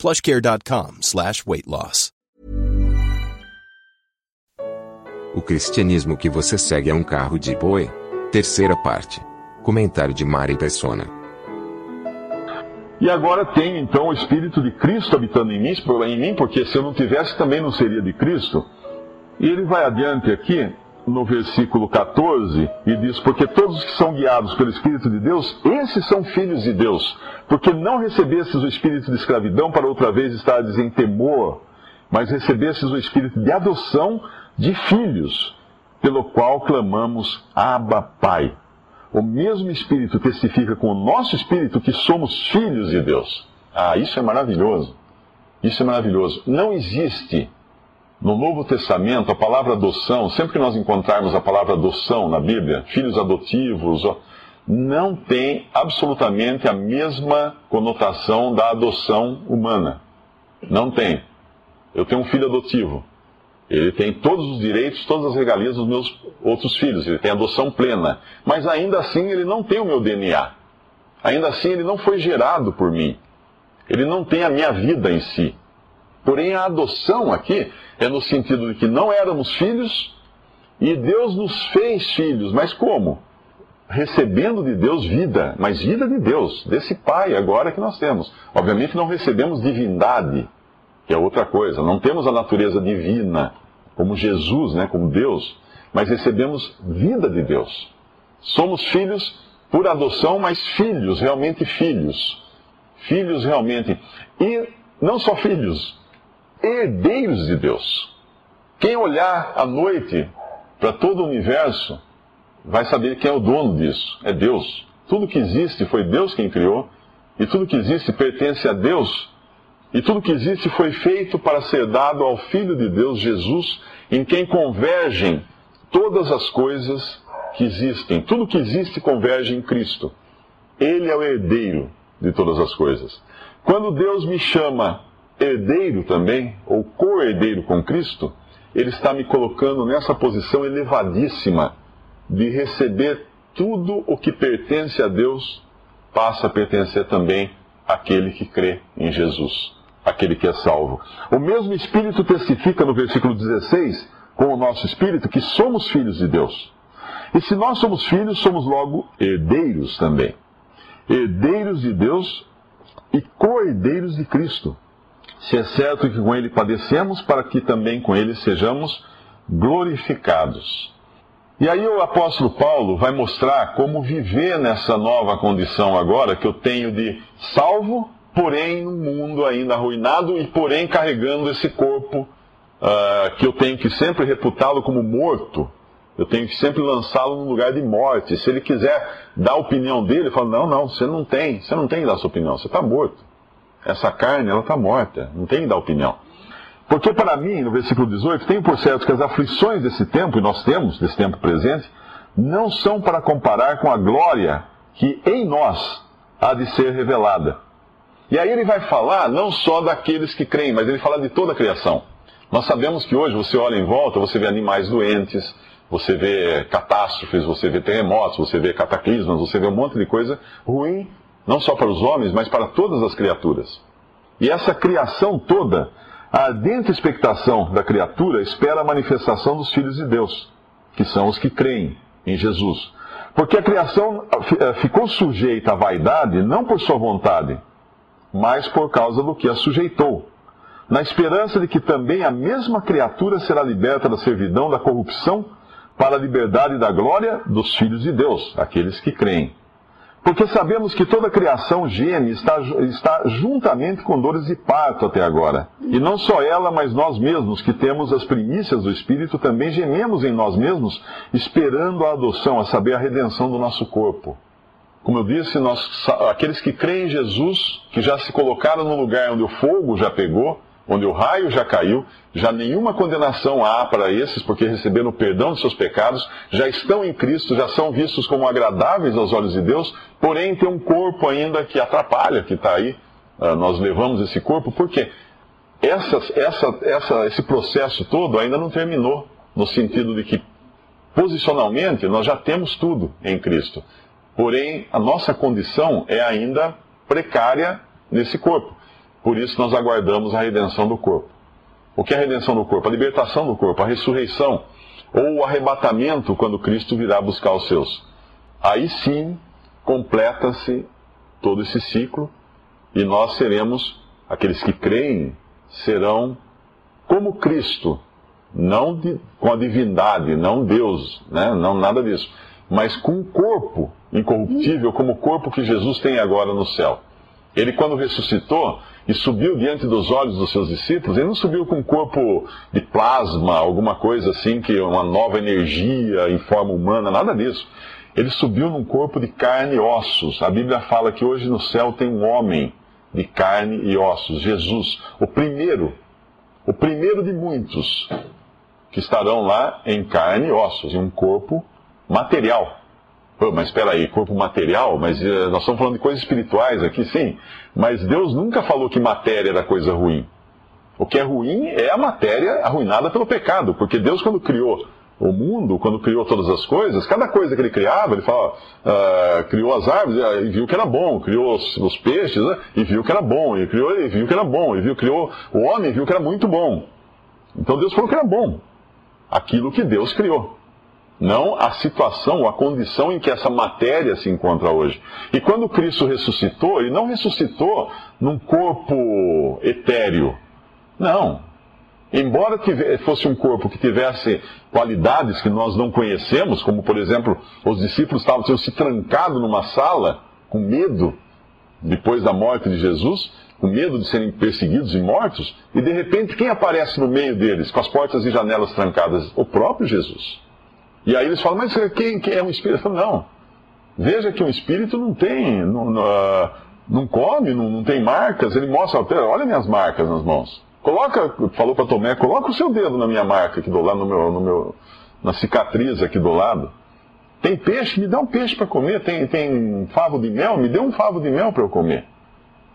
plushcare.com slash weight loss. O cristianismo que você segue é um carro de boi? Terceira parte. Comentário de Mari Persona. E agora tenho então o Espírito de Cristo habitando em mim, em mim, porque se eu não tivesse também não seria de Cristo. E ele vai adiante aqui, no versículo 14, e diz: Porque todos que são guiados pelo Espírito de Deus, esses são filhos de Deus. Porque não recebestes o espírito de escravidão para outra vez estares em temor, mas recebestes o espírito de adoção de filhos, pelo qual clamamos Abba Pai. O mesmo Espírito testifica com o nosso Espírito que somos filhos de Deus. Ah, isso é maravilhoso. Isso é maravilhoso. Não existe no Novo Testamento a palavra adoção, sempre que nós encontrarmos a palavra adoção na Bíblia, filhos adotivos, não tem absolutamente a mesma conotação da adoção humana. Não tem. Eu tenho um filho adotivo. Ele tem todos os direitos, todas as regalias dos meus outros filhos. Ele tem adoção plena. Mas ainda assim ele não tem o meu DNA. Ainda assim ele não foi gerado por mim. Ele não tem a minha vida em si. Porém, a adoção aqui é no sentido de que não éramos filhos e Deus nos fez filhos. Mas como? Recebendo de Deus vida, mas vida de Deus, desse Pai agora que nós temos. Obviamente não recebemos divindade que é outra coisa. Não temos a natureza divina, como Jesus, né, como Deus, mas recebemos vida de Deus. Somos filhos por adoção, mas filhos, realmente filhos. Filhos realmente. E não só filhos, herdeiros de Deus. Quem olhar à noite para todo o universo vai saber quem é o dono disso. É Deus. Tudo que existe foi Deus quem criou, e tudo que existe pertence a Deus e tudo que existe foi feito para ser dado ao Filho de Deus, Jesus, em quem convergem todas as coisas que existem. Tudo que existe converge em Cristo. Ele é o herdeiro de todas as coisas. Quando Deus me chama herdeiro também, ou co-herdeiro com Cristo, Ele está me colocando nessa posição elevadíssima de receber tudo o que pertence a Deus, passa a pertencer também àquele que crê em Jesus aquele que é salvo. O mesmo Espírito testifica no versículo 16, com o nosso Espírito, que somos filhos de Deus. E se nós somos filhos, somos logo herdeiros também. Herdeiros de Deus e co-herdeiros de Cristo. Se é certo que com Ele padecemos, para que também com Ele sejamos glorificados. E aí o apóstolo Paulo vai mostrar como viver nessa nova condição agora que eu tenho de salvo porém no mundo ainda arruinado e porém carregando esse corpo uh, que eu tenho que sempre reputá-lo como morto. Eu tenho que sempre lançá-lo num lugar de morte. Se ele quiser dar a opinião dele, eu falo, não, não, você não tem, você não tem que dar sua opinião, você está morto. Essa carne, ela está morta, não tem que dar opinião. Porque para mim, no versículo 18, tenho por certo que as aflições desse tempo, e nós temos, desse tempo presente, não são para comparar com a glória que em nós há de ser revelada. E aí ele vai falar não só daqueles que creem, mas ele fala de toda a criação. Nós sabemos que hoje você olha em volta, você vê animais doentes, você vê catástrofes, você vê terremotos, você vê cataclismas, você vê um monte de coisa ruim, não só para os homens, mas para todas as criaturas. E essa criação toda, a ardente expectação da criatura espera a manifestação dos filhos de Deus, que são os que creem em Jesus. Porque a criação eh, ficou sujeita à vaidade não por sua vontade, mas por causa do que a sujeitou, na esperança de que também a mesma criatura será liberta da servidão da corrupção para a liberdade da glória dos filhos de Deus, aqueles que creem. Porque sabemos que toda criação geme está, está juntamente com dores de parto até agora. E não só ela, mas nós mesmos, que temos as primícias do Espírito, também gememos em nós mesmos, esperando a adoção, a saber, a redenção do nosso corpo. Como eu disse, nós, aqueles que creem em Jesus, que já se colocaram no lugar onde o fogo já pegou, onde o raio já caiu, já nenhuma condenação há para esses, porque receberam o perdão de seus pecados, já estão em Cristo, já são vistos como agradáveis aos olhos de Deus, porém tem um corpo ainda que atrapalha, que está aí. Uh, nós levamos esse corpo, por quê? Essa, essa, essa, esse processo todo ainda não terminou, no sentido de que, posicionalmente, nós já temos tudo em Cristo. Porém, a nossa condição é ainda precária nesse corpo. Por isso, nós aguardamos a redenção do corpo. O que é a redenção do corpo? A libertação do corpo, a ressurreição, ou o arrebatamento quando Cristo virá buscar os seus. Aí sim, completa-se todo esse ciclo e nós seremos, aqueles que creem, serão como Cristo, não de, com a divindade, não Deus, né? não nada disso, mas com um corpo incorruptível, como o corpo que Jesus tem agora no céu. Ele, quando ressuscitou e subiu diante dos olhos dos seus discípulos, ele não subiu com um corpo de plasma, alguma coisa assim, que uma nova energia em forma humana, nada disso. Ele subiu num corpo de carne e ossos. A Bíblia fala que hoje no céu tem um homem de carne e ossos, Jesus, o primeiro, o primeiro de muitos que estarão lá em carne e ossos, em um corpo material. Pô, mas espera aí, corpo material? Mas uh, nós estamos falando de coisas espirituais aqui, sim. Mas Deus nunca falou que matéria era coisa ruim. O que é ruim é a matéria arruinada pelo pecado, porque Deus, quando criou o mundo, quando criou todas as coisas, cada coisa que ele criava, ele fala, uh, criou as árvores uh, e viu que era bom, criou os, os peixes uh, e viu que era bom, e criou e viu que era bom, e viu, criou o homem e viu que era muito bom. Então Deus falou que era bom. Aquilo que Deus criou. Não a situação, a condição em que essa matéria se encontra hoje. E quando Cristo ressuscitou, ele não ressuscitou num corpo etéreo. Não, Embora fosse um corpo que tivesse qualidades que nós não conhecemos, como por exemplo, os discípulos estavam se trancado numa sala com medo depois da morte de Jesus, com medo de serem perseguidos e mortos, e de repente quem aparece no meio deles, com as portas e janelas trancadas? O próprio Jesus. E aí eles falam, mas quem, quem é um espírito? Não. Veja que um espírito não tem, não, não, ah, não come, não, não tem marcas. Ele mostra, olha minhas marcas nas mãos. Coloca, falou para Tomé, coloca o seu dedo na minha marca aqui do lado, no meu, no meu, na cicatriz aqui do lado. Tem peixe, me dá um peixe para comer. Tem, tem favo de mel, me dê um favo de mel para eu comer.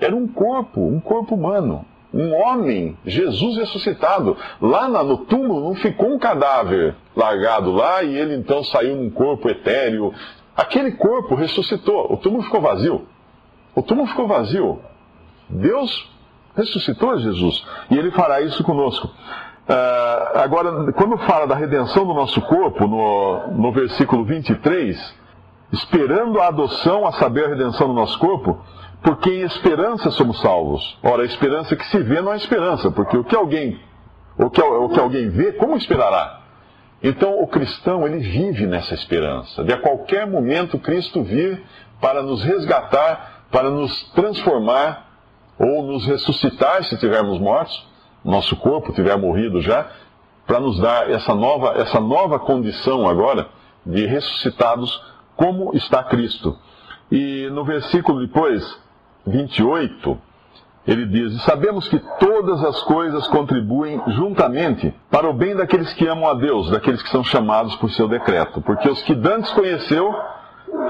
Era um corpo, um corpo humano. Um homem, Jesus ressuscitado. Lá no túmulo não ficou um cadáver largado lá e ele então saiu num corpo etéreo. Aquele corpo ressuscitou. O túmulo ficou vazio. O túmulo ficou vazio. Deus ressuscitou Jesus. E ele fará isso conosco. Uh, agora, quando fala da redenção do nosso corpo, no, no versículo 23, esperando a adoção, a saber a redenção do nosso corpo, porque em esperança somos salvos. Ora, a esperança que se vê não é esperança, porque o que alguém, o que, o que alguém vê, como esperará? Então, o cristão, ele vive nessa esperança. De a qualquer momento, Cristo vir para nos resgatar, para nos transformar ou nos ressuscitar se estivermos mortos, nosso corpo tiver morrido já, para nos dar essa nova, essa nova condição agora de ressuscitados como está Cristo. E no versículo depois, 28, ele diz: sabemos que todas as coisas contribuem juntamente para o bem daqueles que amam a Deus, daqueles que são chamados por seu decreto. Porque os que dantes conheceu,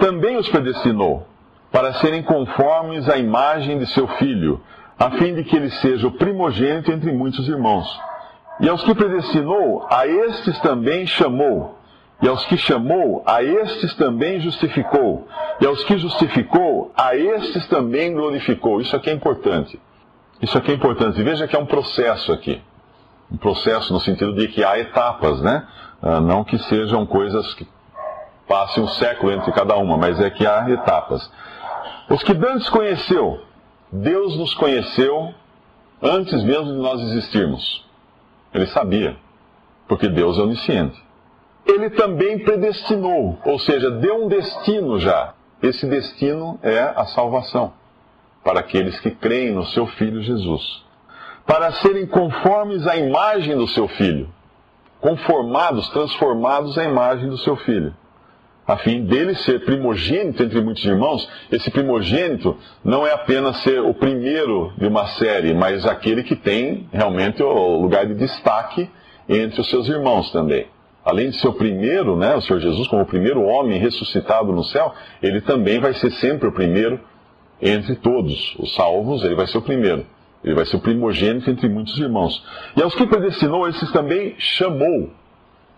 também os predestinou para serem conformes à imagem de seu filho, a fim de que ele seja o primogênito entre muitos irmãos. E aos que predestinou, a estes também chamou. E aos que chamou, a estes também justificou. E aos que justificou, a estes também glorificou. Isso aqui é importante. Isso aqui é importante. Veja que é um processo aqui. Um processo no sentido de que há etapas, né? Ah, não que sejam coisas que passem um século entre cada uma, mas é que há etapas. Os que Dantes conheceu, Deus nos conheceu antes mesmo de nós existirmos. Ele sabia, porque Deus é onisciente. Ele também predestinou, ou seja, deu um destino já. Esse destino é a salvação para aqueles que creem no seu Filho Jesus. Para serem conformes à imagem do seu Filho. Conformados, transformados à imagem do seu Filho. a fim dele ser primogênito entre muitos irmãos. Esse primogênito não é apenas ser o primeiro de uma série, mas aquele que tem realmente o lugar de destaque entre os seus irmãos também. Além de ser o primeiro, né, o Senhor Jesus como o primeiro homem ressuscitado no céu, ele também vai ser sempre o primeiro entre todos os salvos, ele vai ser o primeiro. Ele vai ser o primogênito entre muitos irmãos. E aos que predestinou, esses também chamou.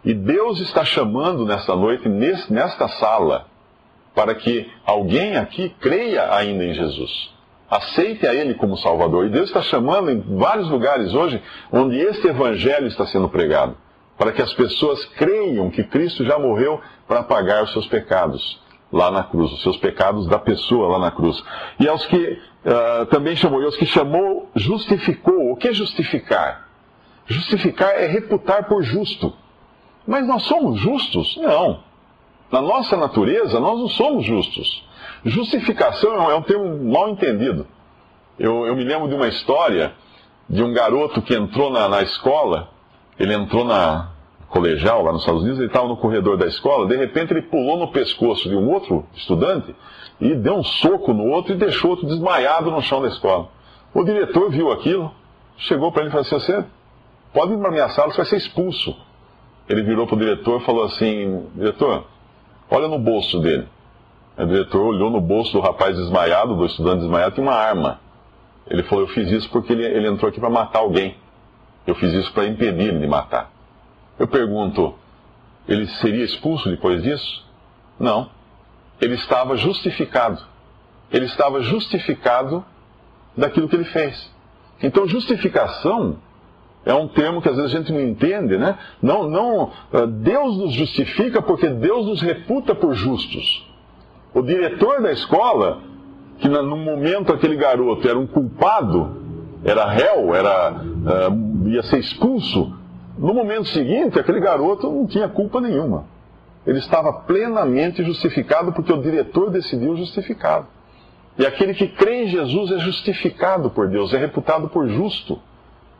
E Deus está chamando nesta noite, nesta sala, para que alguém aqui creia ainda em Jesus. Aceite a Ele como Salvador. E Deus está chamando em vários lugares hoje onde este Evangelho está sendo pregado, para que as pessoas creiam que Cristo já morreu para pagar os seus pecados lá na cruz, os seus pecados da pessoa lá na cruz. E aos que uh, também chamou, e aos que chamou, justificou. O que é justificar? Justificar é reputar por justo. Mas nós somos justos? Não. Na nossa natureza, nós não somos justos. Justificação é um termo mal entendido. Eu, eu me lembro de uma história de um garoto que entrou na, na escola, ele entrou na colegial lá nos Estados Unidos, ele estava no corredor da escola, de repente ele pulou no pescoço de um outro estudante e deu um soco no outro e deixou outro desmaiado no chão da escola. O diretor viu aquilo, chegou para ele e falou assim: Você pode ir para minha sala, você vai ser expulso ele virou para o diretor e falou assim: Diretor, olha no bolso dele. O diretor olhou no bolso do rapaz desmaiado, do estudante desmaiado, tinha uma arma. Ele falou: Eu fiz isso porque ele, ele entrou aqui para matar alguém. Eu fiz isso para impedir ele de matar. Eu pergunto: ele seria expulso depois disso? Não. Ele estava justificado. Ele estava justificado daquilo que ele fez. Então, justificação é um termo que às vezes a gente não entende, né? Não, não, eh, Deus nos justifica porque Deus nos reputa por justos. O diretor da escola, que no momento aquele garoto era um culpado, era réu, era, uh, ia ser expulso, no momento seguinte aquele garoto não tinha culpa nenhuma. Ele estava plenamente justificado porque o diretor decidiu justificá-lo. E aquele que crê em Jesus é justificado por Deus, é reputado por justo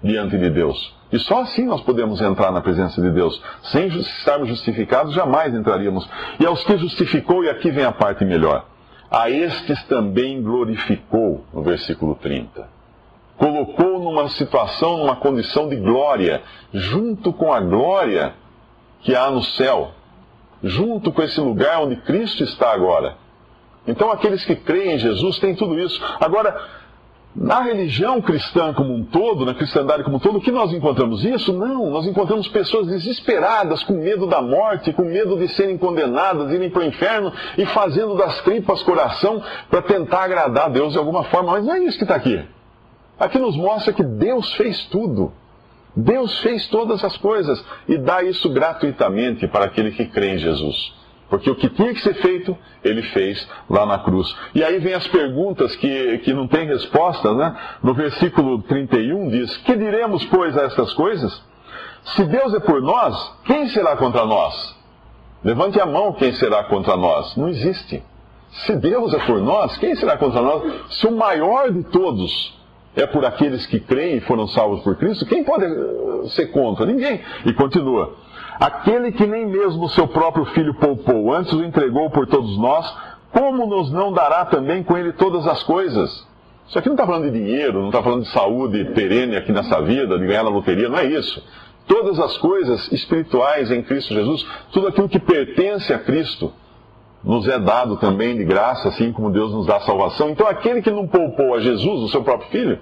diante de Deus. E só assim nós podemos entrar na presença de Deus. Sem estarmos justificados, jamais entraríamos. E aos que justificou, e aqui vem a parte melhor. A estes também glorificou, no versículo 30. Colocou numa situação, numa condição de glória, junto com a glória que há no céu, junto com esse lugar onde Cristo está agora. Então, aqueles que creem em Jesus têm tudo isso. Agora, na religião cristã como um todo, na cristandade como um todo, o que nós encontramos isso? Não, nós encontramos pessoas desesperadas, com medo da morte, com medo de serem condenadas, irem para o inferno e fazendo das tripas coração para tentar agradar a Deus de alguma forma. Mas não é isso que está aqui. Aqui nos mostra que Deus fez tudo. Deus fez todas as coisas e dá isso gratuitamente para aquele que crê em Jesus. Porque o que tinha que ser feito, ele fez lá na cruz. E aí vem as perguntas que, que não tem resposta, né? No versículo 31 diz: Que diremos, pois, a estas coisas? Se Deus é por nós, quem será contra nós? Levante a mão quem será contra nós. Não existe. Se Deus é por nós, quem será contra nós? Se o maior de todos é por aqueles que creem e foram salvos por Cristo, quem pode ser contra? Ninguém. E continua. Aquele que nem mesmo seu próprio filho poupou, antes o entregou por todos nós, como nos não dará também com ele todas as coisas? Isso aqui não está falando de dinheiro, não está falando de saúde perene aqui nessa vida, de ganhar na loteria, não é isso. Todas as coisas espirituais em Cristo Jesus, tudo aquilo que pertence a Cristo, nos é dado também de graça, assim como Deus nos dá salvação. Então, aquele que não poupou a Jesus, o seu próprio filho,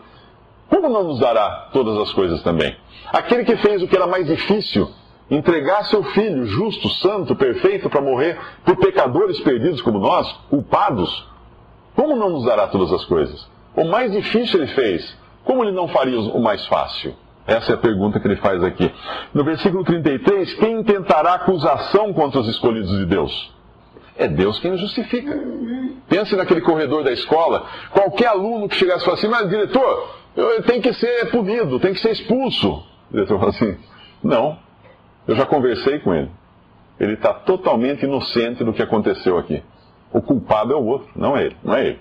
como não nos dará todas as coisas também? Aquele que fez o que era mais difícil, entregar seu filho justo, santo, perfeito para morrer por pecadores perdidos como nós, culpados, como não nos dará todas as coisas? O mais difícil ele fez, como ele não faria o mais fácil? Essa é a pergunta que ele faz aqui. No versículo 33, quem intentará acusação contra os escolhidos de Deus? É Deus quem os justifica. Pense naquele corredor da escola, qualquer aluno que chegasse e falasse assim, mas diretor, eu tenho que ser punido, tem que ser expulso. O diretor fala assim, não, eu já conversei com ele. Ele está totalmente inocente do que aconteceu aqui. O culpado é o outro, não é ele, não é ele.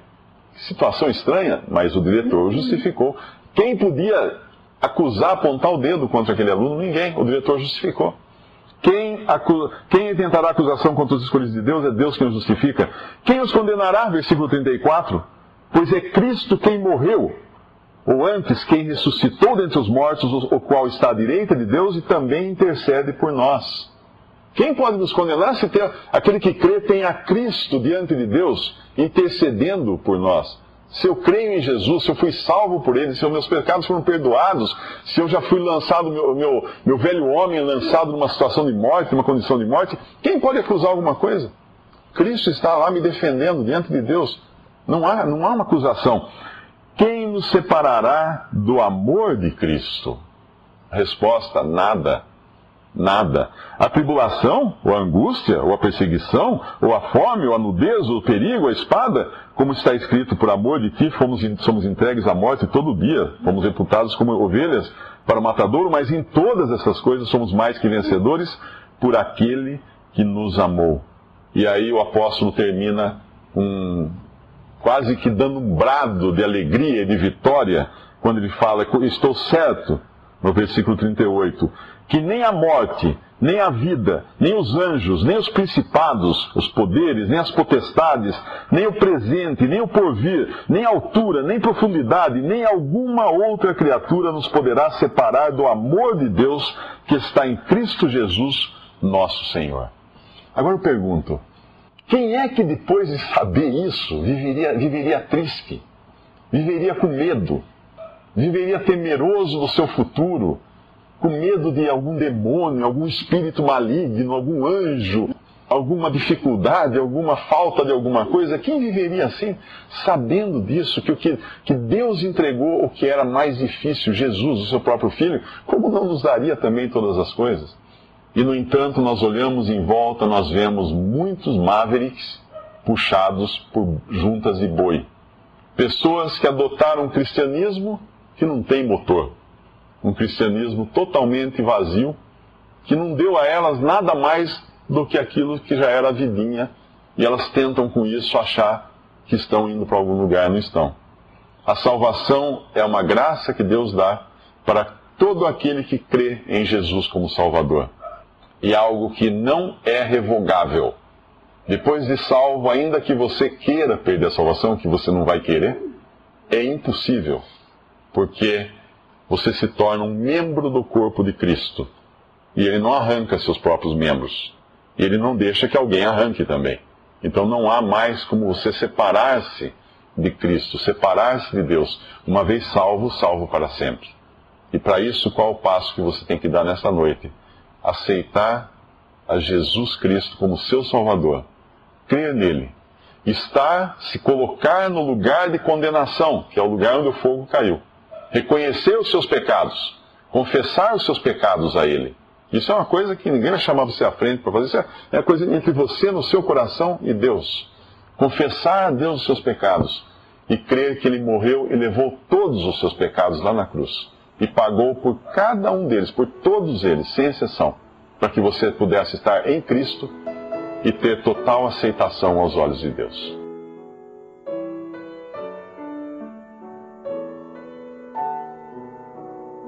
Situação estranha, mas o diretor justificou. Quem podia acusar, apontar o dedo contra aquele aluno? Ninguém. O diretor justificou. Quem, acusa, quem tentará acusação contra os escolhidos de Deus é Deus quem os justifica. Quem os condenará? Versículo 34. Pois é Cristo quem morreu, ou antes quem ressuscitou dentre os mortos, o qual está à direita de Deus e também intercede por nós. Quem pode nos condenar se tem, aquele que crê tem a Cristo diante de Deus intercedendo por nós? Se eu creio em Jesus, se eu fui salvo por Ele, se meus pecados foram perdoados, se eu já fui lançado, meu, meu, meu velho homem lançado numa situação de morte, numa condição de morte, quem pode acusar alguma coisa? Cristo está lá me defendendo diante de Deus. Não há, não há uma acusação. Quem nos separará do amor de Cristo? Resposta: nada nada. A tribulação, ou a angústia, ou a perseguição, ou a fome, ou a nudez, ou o perigo, a espada, como está escrito, por amor de ti fomos, somos entregues à morte todo dia, fomos reputados como ovelhas para o matadouro, mas em todas essas coisas somos mais que vencedores por aquele que nos amou. E aí o apóstolo termina um, quase que dando um brado de alegria e de vitória, quando ele fala, estou certo, no versículo 38, que nem a morte, nem a vida, nem os anjos, nem os principados, os poderes, nem as potestades, nem o presente, nem o porvir, nem altura, nem profundidade, nem alguma outra criatura nos poderá separar do amor de Deus que está em Cristo Jesus, nosso Senhor. Agora eu pergunto: quem é que depois de saber isso viveria, viveria triste, viveria com medo, viveria temeroso do seu futuro? com medo de algum demônio, algum espírito maligno, algum anjo, alguma dificuldade, alguma falta de alguma coisa, quem viveria assim, sabendo disso, que, o que, que Deus entregou o que era mais difícil, Jesus, o seu próprio Filho, como não nos daria também todas as coisas? E, no entanto, nós olhamos em volta, nós vemos muitos mavericks puxados por juntas de boi. Pessoas que adotaram o cristianismo que não tem motor um cristianismo totalmente vazio, que não deu a elas nada mais do que aquilo que já era a vidinha, e elas tentam com isso achar que estão indo para algum lugar, não estão. A salvação é uma graça que Deus dá para todo aquele que crê em Jesus como Salvador. E algo que não é revogável. Depois de salvo, ainda que você queira perder a salvação, que você não vai querer, é impossível. Porque você se torna um membro do corpo de Cristo. E ele não arranca seus próprios membros. E ele não deixa que alguém arranque também. Então não há mais como você separar-se de Cristo, separar-se de Deus. Uma vez salvo, salvo para sempre. E para isso, qual o passo que você tem que dar nessa noite? Aceitar a Jesus Cristo como seu Salvador. Crer nele. Estar, se colocar no lugar de condenação, que é o lugar onde o fogo caiu reconhecer os seus pecados, confessar os seus pecados a Ele. Isso é uma coisa que ninguém vai chamar você à frente para fazer. Isso é, é a coisa entre você, no seu coração e Deus. Confessar a Deus os seus pecados e crer que Ele morreu e levou todos os seus pecados lá na cruz. E pagou por cada um deles, por todos eles, sem exceção, para que você pudesse estar em Cristo e ter total aceitação aos olhos de Deus.